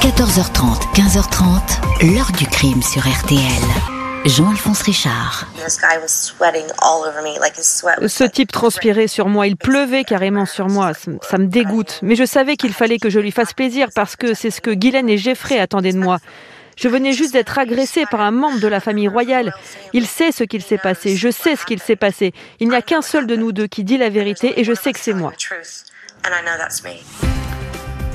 14h30, 15h30, l'heure du crime sur RTL. Jean-Alphonse Richard. Ce type transpirait sur moi, il pleuvait carrément sur moi, ça, me dégoûte. Mais je savais qu'il fallait que je lui fasse plaisir parce que c'est ce que Guylaine et Jeffrey attendaient de moi. Je venais juste d'être agressée par un membre de la famille royale. Il sait ce qu'il s'est passé, je sais ce qu'il s'est passé. Il n'y a qu'un seul de nous deux qui dit la vérité et je sais que c'est moi.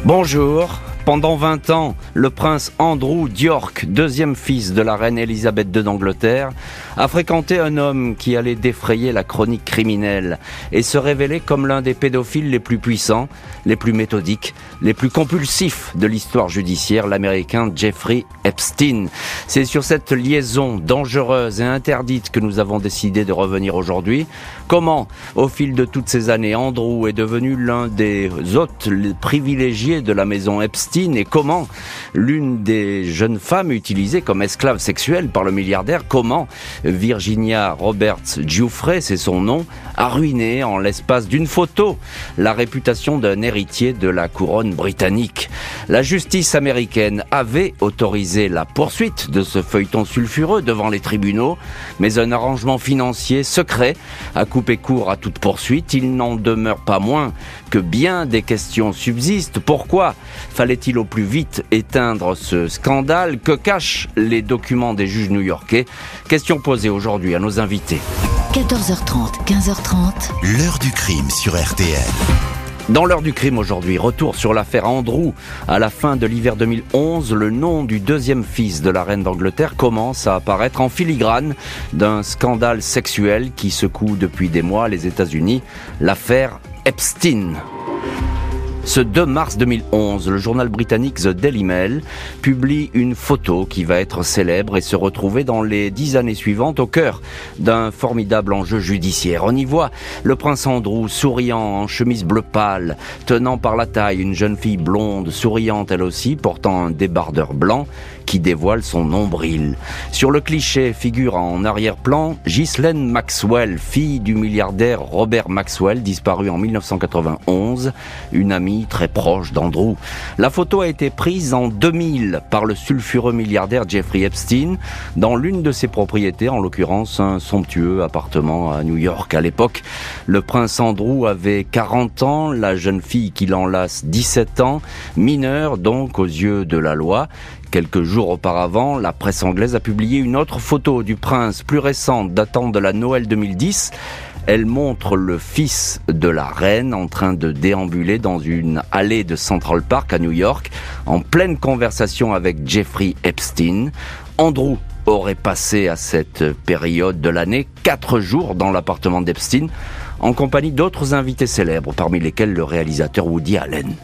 Bonjour, pendant 20 ans, le prince Andrew d'York, deuxième fils de la reine Elisabeth II d'Angleterre, a fréquenté un homme qui allait défrayer la chronique criminelle et se révéler comme l'un des pédophiles les plus puissants, les plus méthodiques, les plus compulsifs de l'histoire judiciaire, l'américain Jeffrey Epstein. C'est sur cette liaison dangereuse et interdite que nous avons décidé de revenir aujourd'hui. Comment, au fil de toutes ces années, Andrew est devenu l'un des hôtes privilégiés de la maison Epstein? Et comment l'une des jeunes femmes utilisées comme esclave sexuelle par le milliardaire, comment Virginia Roberts Giuffre, c'est son nom, a ruiné en l'espace d'une photo la réputation d'un héritier de la couronne britannique. La justice américaine avait autorisé la poursuite de ce feuilleton sulfureux devant les tribunaux, mais un arrangement financier secret a coupé court à toute poursuite. Il n'en demeure pas moins que bien des questions subsistent. Pourquoi fallait au plus vite éteindre ce scandale Que cachent les documents des juges new-yorkais Question posée aujourd'hui à nos invités. 14h30, 15h30. L'heure du crime sur RTL. Dans l'heure du crime aujourd'hui, retour sur l'affaire Andrew. À la fin de l'hiver 2011, le nom du deuxième fils de la reine d'Angleterre commence à apparaître en filigrane d'un scandale sexuel qui secoue depuis des mois les États-Unis, l'affaire Epstein. Ce 2 mars 2011, le journal britannique The Daily Mail publie une photo qui va être célèbre et se retrouver dans les dix années suivantes au cœur d'un formidable enjeu judiciaire. On y voit le prince Andrew souriant en chemise bleu pâle, tenant par la taille une jeune fille blonde, souriante elle aussi, portant un débardeur blanc qui dévoile son nombril. Sur le cliché figure en arrière-plan Ghislaine Maxwell, fille du milliardaire Robert Maxwell, disparu en 1991, une amie très proche d'Andrew. La photo a été prise en 2000 par le sulfureux milliardaire Jeffrey Epstein dans l'une de ses propriétés, en l'occurrence un somptueux appartement à New York. À l'époque, le prince Andrew avait 40 ans, la jeune fille qui l'enlace 17 ans, mineure donc aux yeux de la loi. Quelques jours auparavant, la presse anglaise a publié une autre photo du prince plus récente datant de la Noël 2010. Elle montre le fils de la reine en train de déambuler dans une allée de Central Park à New York, en pleine conversation avec Jeffrey Epstein. Andrew aurait passé à cette période de l'année quatre jours dans l'appartement d'Epstein, en compagnie d'autres invités célèbres, parmi lesquels le réalisateur Woody Allen.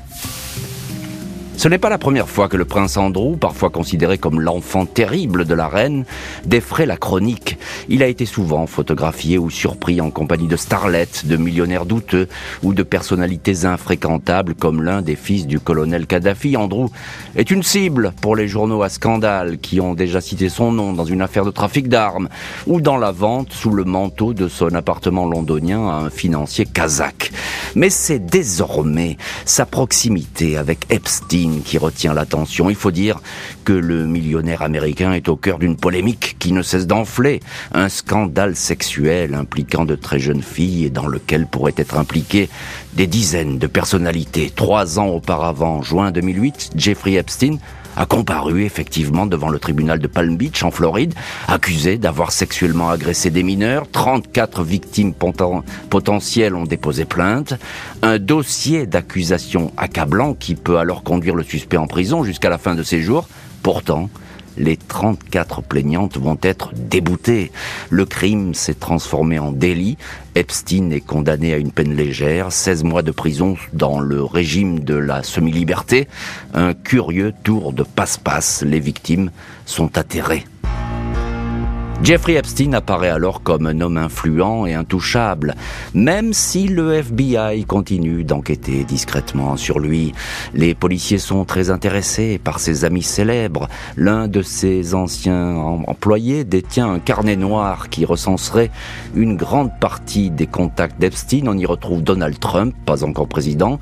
Ce n'est pas la première fois que le prince Andrew, parfois considéré comme l'enfant terrible de la reine, défrait la chronique. Il a été souvent photographié ou surpris en compagnie de starlettes, de millionnaires douteux ou de personnalités infréquentables comme l'un des fils du colonel Kadhafi. Andrew est une cible pour les journaux à scandale qui ont déjà cité son nom dans une affaire de trafic d'armes ou dans la vente sous le manteau de son appartement londonien à un financier kazakh. Mais c'est désormais sa proximité avec Epstein qui retient l'attention. Il faut dire que le millionnaire américain est au cœur d'une polémique qui ne cesse d'enfler. Un scandale sexuel impliquant de très jeunes filles et dans lequel pourraient être impliquées des dizaines de personnalités. Trois ans auparavant, juin 2008, Jeffrey Epstein a comparu effectivement devant le tribunal de Palm Beach en Floride, accusé d'avoir sexuellement agressé des mineurs. 34 victimes potentielles ont déposé plainte. Un dossier d'accusation accablant qui peut alors conduire le suspect en prison jusqu'à la fin de ses jours. Pourtant, les 34 plaignantes vont être déboutées. Le crime s'est transformé en délit. Epstein est condamné à une peine légère, 16 mois de prison dans le régime de la semi-liberté. Un curieux tour de passe-passe. Les victimes sont atterrées. Jeffrey Epstein apparaît alors comme un homme influent et intouchable, même si le FBI continue d'enquêter discrètement sur lui. Les policiers sont très intéressés par ses amis célèbres. L'un de ses anciens employés détient un carnet noir qui recenserait une grande partie des contacts d'Epstein. On y retrouve Donald Trump, pas encore président,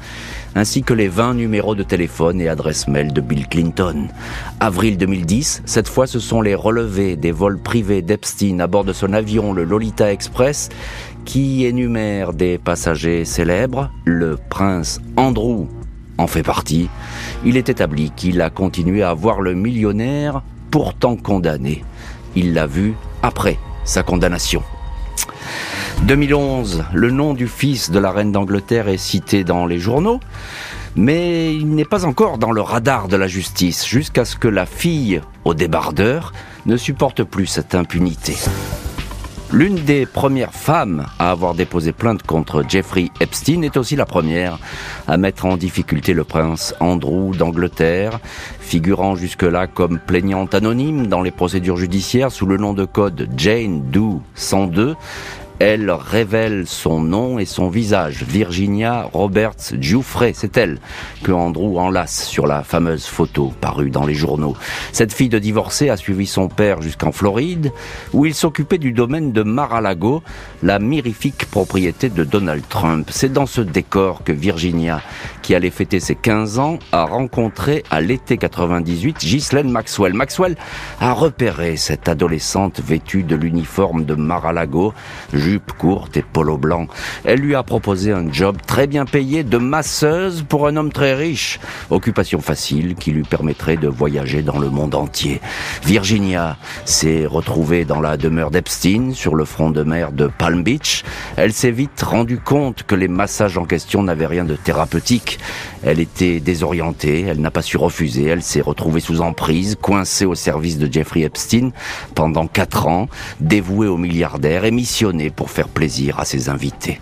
ainsi que les 20 numéros de téléphone et adresse mail de Bill Clinton. Avril 2010, cette fois ce sont les relevés des vols privés d'Epstein à bord de son avion le Lolita Express qui énumèrent des passagers célèbres. Le prince Andrew en fait partie. Il est établi qu'il a continué à voir le millionnaire pourtant condamné. Il l'a vu après sa condamnation. 2011, le nom du fils de la reine d'Angleterre est cité dans les journaux, mais il n'est pas encore dans le radar de la justice, jusqu'à ce que la fille au débardeur ne supporte plus cette impunité. L'une des premières femmes à avoir déposé plainte contre Jeffrey Epstein est aussi la première à mettre en difficulté le prince Andrew d'Angleterre, figurant jusque-là comme plaignante anonyme dans les procédures judiciaires sous le nom de code Jane Doe 102. Elle révèle son nom et son visage. Virginia Roberts Giuffre, c'est elle que Andrew enlace sur la fameuse photo parue dans les journaux. Cette fille de divorcé a suivi son père jusqu'en Floride, où il s'occupait du domaine de Mar-a-Lago, la mirifique propriété de Donald Trump. C'est dans ce décor que Virginia, qui allait fêter ses 15 ans, a rencontré à l'été 98 Ghislaine Maxwell. Maxwell a repéré cette adolescente vêtue de l'uniforme de Mar-a-Lago, jupe courte et polo blanc. Elle lui a proposé un job très bien payé de masseuse pour un homme très riche. Occupation facile qui lui permettrait de voyager dans le monde entier. Virginia s'est retrouvée dans la demeure d'Epstein sur le front de mer de Palm Beach. Elle s'est vite rendue compte que les massages en question n'avaient rien de thérapeutique. Elle était désorientée, elle n'a pas su refuser, elle s'est retrouvée sous emprise, coincée au service de Jeffrey Epstein pendant quatre ans, dévouée au milliardaire et missionnée pour faire plaisir à ses invités.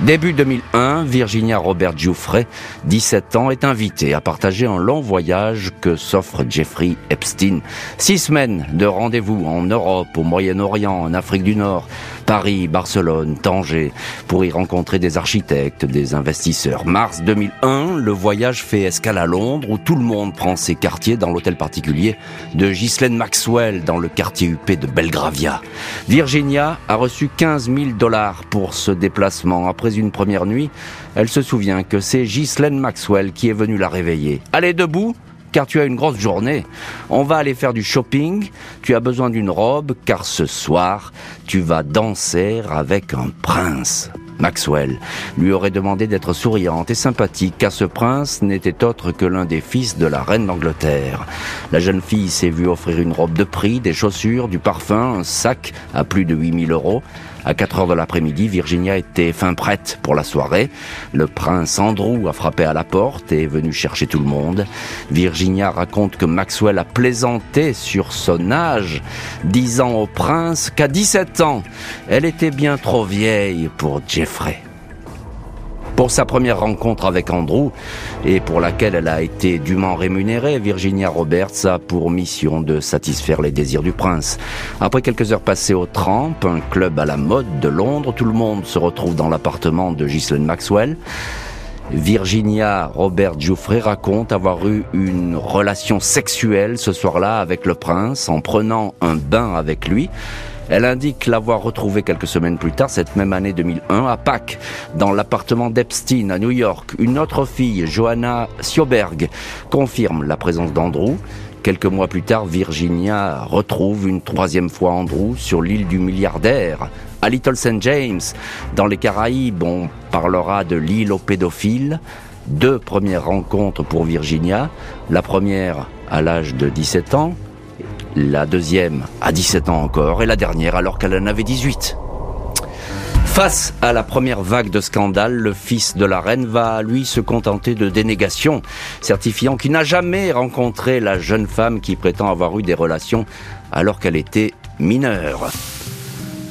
Début 2001, Virginia Robert Giuffre, 17 ans, est invitée à partager un long voyage que s'offre Jeffrey Epstein. Six semaines de rendez-vous en Europe, au Moyen-Orient, en Afrique du Nord, Paris, Barcelone, Tanger, pour y rencontrer des architectes, des investisseurs. Mars 2001, le voyage fait escale à Londres, où tout le monde prend ses quartiers dans l'hôtel particulier de Ghislaine Maxwell, dans le quartier UP de Belgravia. Virginia a reçu 15 000 dollars pour ce déplacement. Après une première nuit, elle se souvient que c'est Ghislaine Maxwell qui est venue la réveiller. Allez debout car tu as une grosse journée. On va aller faire du shopping, tu as besoin d'une robe, car ce soir, tu vas danser avec un prince. Maxwell lui aurait demandé d'être souriante et sympathique, car ce prince n'était autre que l'un des fils de la reine d'Angleterre. La jeune fille s'est vue offrir une robe de prix, des chaussures, du parfum, un sac à plus de 8000 euros. À 4 heures de l'après-midi, Virginia était fin prête pour la soirée. Le prince Andrew a frappé à la porte et est venu chercher tout le monde. Virginia raconte que Maxwell a plaisanté sur son âge, disant au prince qu'à 17 ans, elle était bien trop vieille pour Jeffrey. Pour sa première rencontre avec Andrew, et pour laquelle elle a été dûment rémunérée, Virginia Roberts a pour mission de satisfaire les désirs du prince. Après quelques heures passées au Tramp, un club à la mode de Londres, tout le monde se retrouve dans l'appartement de Ghislaine Maxwell. Virginia Robert Jouffrey raconte avoir eu une relation sexuelle ce soir-là avec le prince en prenant un bain avec lui. Elle indique l'avoir retrouvé quelques semaines plus tard, cette même année 2001, à Pâques, dans l'appartement d'Epstein à New York. Une autre fille, Johanna Sioberg, confirme la présence d'Andrew. Quelques mois plus tard, Virginia retrouve une troisième fois Andrew sur l'île du milliardaire, à Little St. James. Dans les Caraïbes, on parlera de l'île aux pédophiles. Deux premières rencontres pour Virginia. La première à l'âge de 17 ans, la deuxième à 17 ans encore, et la dernière alors qu'elle en avait 18. Face à la première vague de scandale, le fils de la reine va, lui, se contenter de dénégations, certifiant qu'il n'a jamais rencontré la jeune femme qui prétend avoir eu des relations alors qu'elle était mineure.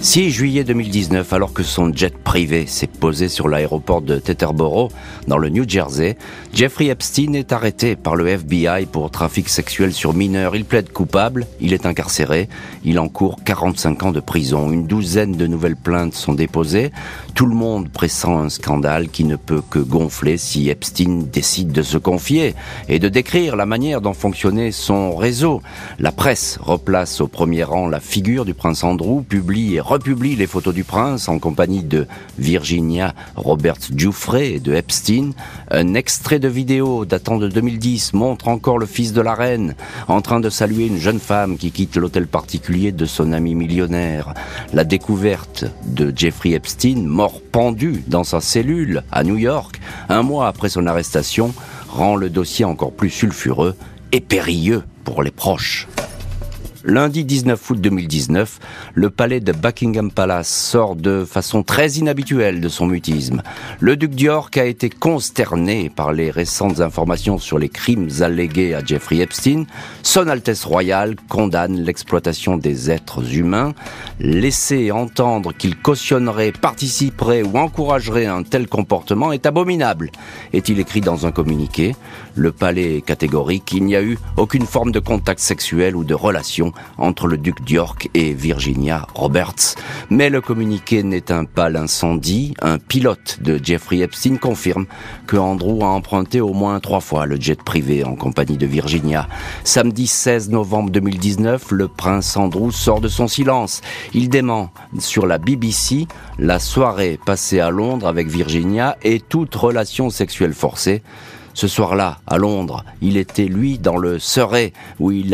6 juillet 2019, alors que son jet privé s'est posé sur l'aéroport de Teterboro, dans le New Jersey, Jeffrey Epstein est arrêté par le FBI pour trafic sexuel sur mineurs. Il plaide coupable, il est incarcéré, il encourt 45 ans de prison. Une douzaine de nouvelles plaintes sont déposées. Tout le monde pressent un scandale qui ne peut que gonfler si Epstein décide de se confier et de décrire la manière dont fonctionnait son réseau. La presse replace au premier rang la figure du prince Andrew, publie republie les photos du prince en compagnie de Virginia Roberts Giuffre et de Epstein. Un extrait de vidéo datant de 2010 montre encore le fils de la reine en train de saluer une jeune femme qui quitte l'hôtel particulier de son ami millionnaire. La découverte de Jeffrey Epstein, mort pendu dans sa cellule à New York, un mois après son arrestation, rend le dossier encore plus sulfureux et périlleux pour les proches. Lundi 19 août 2019, le palais de Buckingham Palace sort de façon très inhabituelle de son mutisme. Le duc d'York a été consterné par les récentes informations sur les crimes allégués à Jeffrey Epstein. Son Altesse royale condamne l'exploitation des êtres humains. Laisser entendre qu'il cautionnerait, participerait ou encouragerait un tel comportement est abominable, est-il écrit dans un communiqué. Le palais est catégorique, il n'y a eu aucune forme de contact sexuel ou de relation entre le duc d'York et Virginia Roberts. Mais le communiqué n'éteint pas l'incendie. Un pilote de Jeffrey Epstein confirme que Andrew a emprunté au moins trois fois le jet privé en compagnie de Virginia. Samedi 16 novembre 2019, le prince Andrew sort de son silence. Il dément sur la BBC la soirée passée à Londres avec Virginia et toute relation sexuelle forcée. Ce soir-là, à Londres, il était lui dans le Surrey, où il,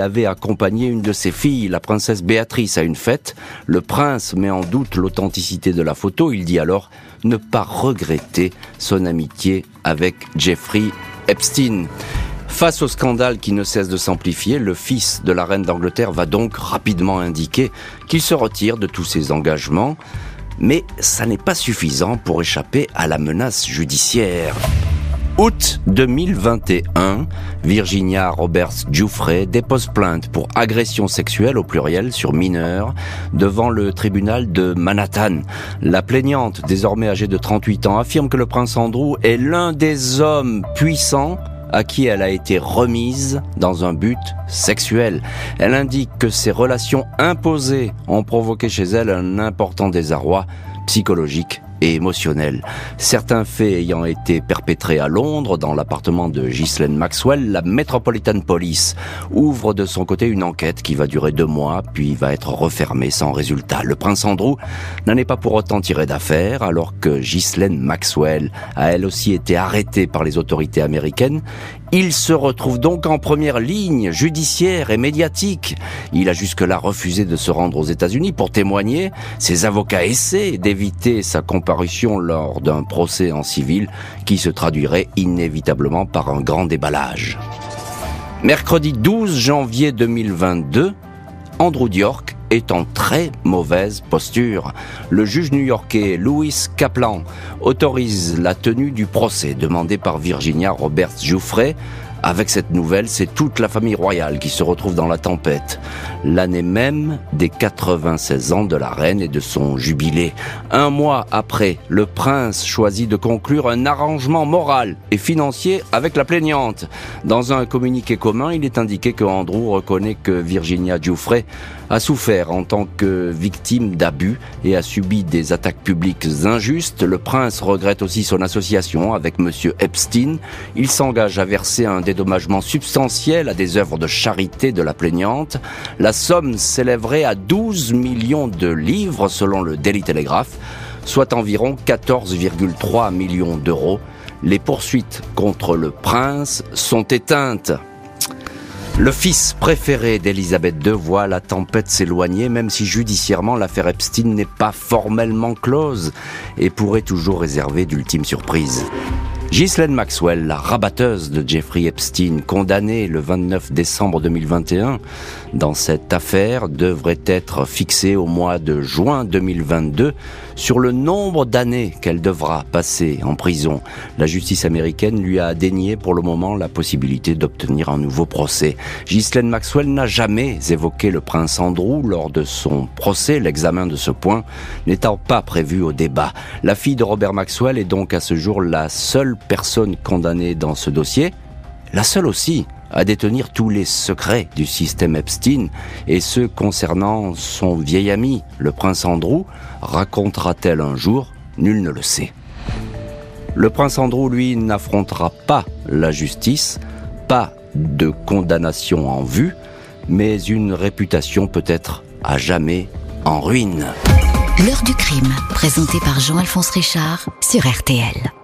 avait accompagné une de ses filles, la princesse Béatrice, à une fête. Le prince met en doute l'authenticité de la photo. Il dit alors ne pas regretter son amitié avec Jeffrey Epstein. Face au scandale qui ne cesse de s'amplifier, le fils de la reine d'Angleterre va donc rapidement indiquer qu'il se retire de tous ses engagements. Mais ça n'est pas suffisant pour échapper à la menace judiciaire. Août 2021, Virginia Roberts Giuffre dépose plainte pour agression sexuelle au pluriel sur mineur devant le tribunal de Manhattan. La plaignante, désormais âgée de 38 ans, affirme que le prince Andrew est l'un des hommes puissants à qui elle a été remise dans un but sexuel. Elle indique que ces relations imposées ont provoqué chez elle un important désarroi psychologique et émotionnel. Certains faits ayant été perpétrés à Londres, dans l'appartement de Ghislaine Maxwell, la Metropolitan Police ouvre de son côté une enquête qui va durer deux mois, puis va être refermée sans résultat. Le prince Andrew n'en est pas pour autant tiré d'affaire, alors que Ghislaine Maxwell a elle aussi été arrêtée par les autorités américaines il se retrouve donc en première ligne judiciaire et médiatique. Il a jusque-là refusé de se rendre aux États-Unis pour témoigner. Ses avocats essaient d'éviter sa comparution lors d'un procès en civil qui se traduirait inévitablement par un grand déballage. Mercredi 12 janvier 2022, Andrew Diork est en très mauvaise posture. Le juge new-yorkais Louis Kaplan autorise la tenue du procès demandé par Virginia Roberts Jouffret avec cette nouvelle, c'est toute la famille royale qui se retrouve dans la tempête. L'année même des 96 ans de la reine et de son jubilé. Un mois après, le prince choisit de conclure un arrangement moral et financier avec la plaignante. Dans un communiqué commun, il est indiqué que Andrew reconnaît que Virginia Giuffre a souffert en tant que victime d'abus et a subi des attaques publiques injustes. Le prince regrette aussi son association avec monsieur Epstein. Il s'engage à verser un dédommagement substantiel à des œuvres de charité de la plaignante. La somme s'élèverait à 12 millions de livres selon le Daily Telegraph, soit environ 14,3 millions d'euros. Les poursuites contre le prince sont éteintes. Le fils préféré d'Elisabeth II voit la tempête s'éloigner, même si judiciairement l'affaire Epstein n'est pas formellement close et pourrait toujours réserver d'ultimes surprises. Ghislaine Maxwell, la rabatteuse de Jeffrey Epstein, condamnée le 29 décembre 2021 dans cette affaire, devrait être fixée au mois de juin 2022 sur le nombre d'années qu'elle devra passer en prison. La justice américaine lui a dénié pour le moment la possibilité d'obtenir un nouveau procès. Ghislaine Maxwell n'a jamais évoqué le prince Andrew lors de son procès, l'examen de ce point n'étant pas prévu au débat. La fille de Robert Maxwell est donc à ce jour la seule personne condamnée dans ce dossier, la seule aussi à détenir tous les secrets du système Epstein et ceux concernant son vieil ami, le prince Andrew, racontera-t-elle un jour? Nul ne le sait. Le prince Andrew, lui, n'affrontera pas la justice, pas de condamnation en vue, mais une réputation peut-être à jamais en ruine. L'heure du crime, présenté par Jean-Alphonse Richard sur RTL.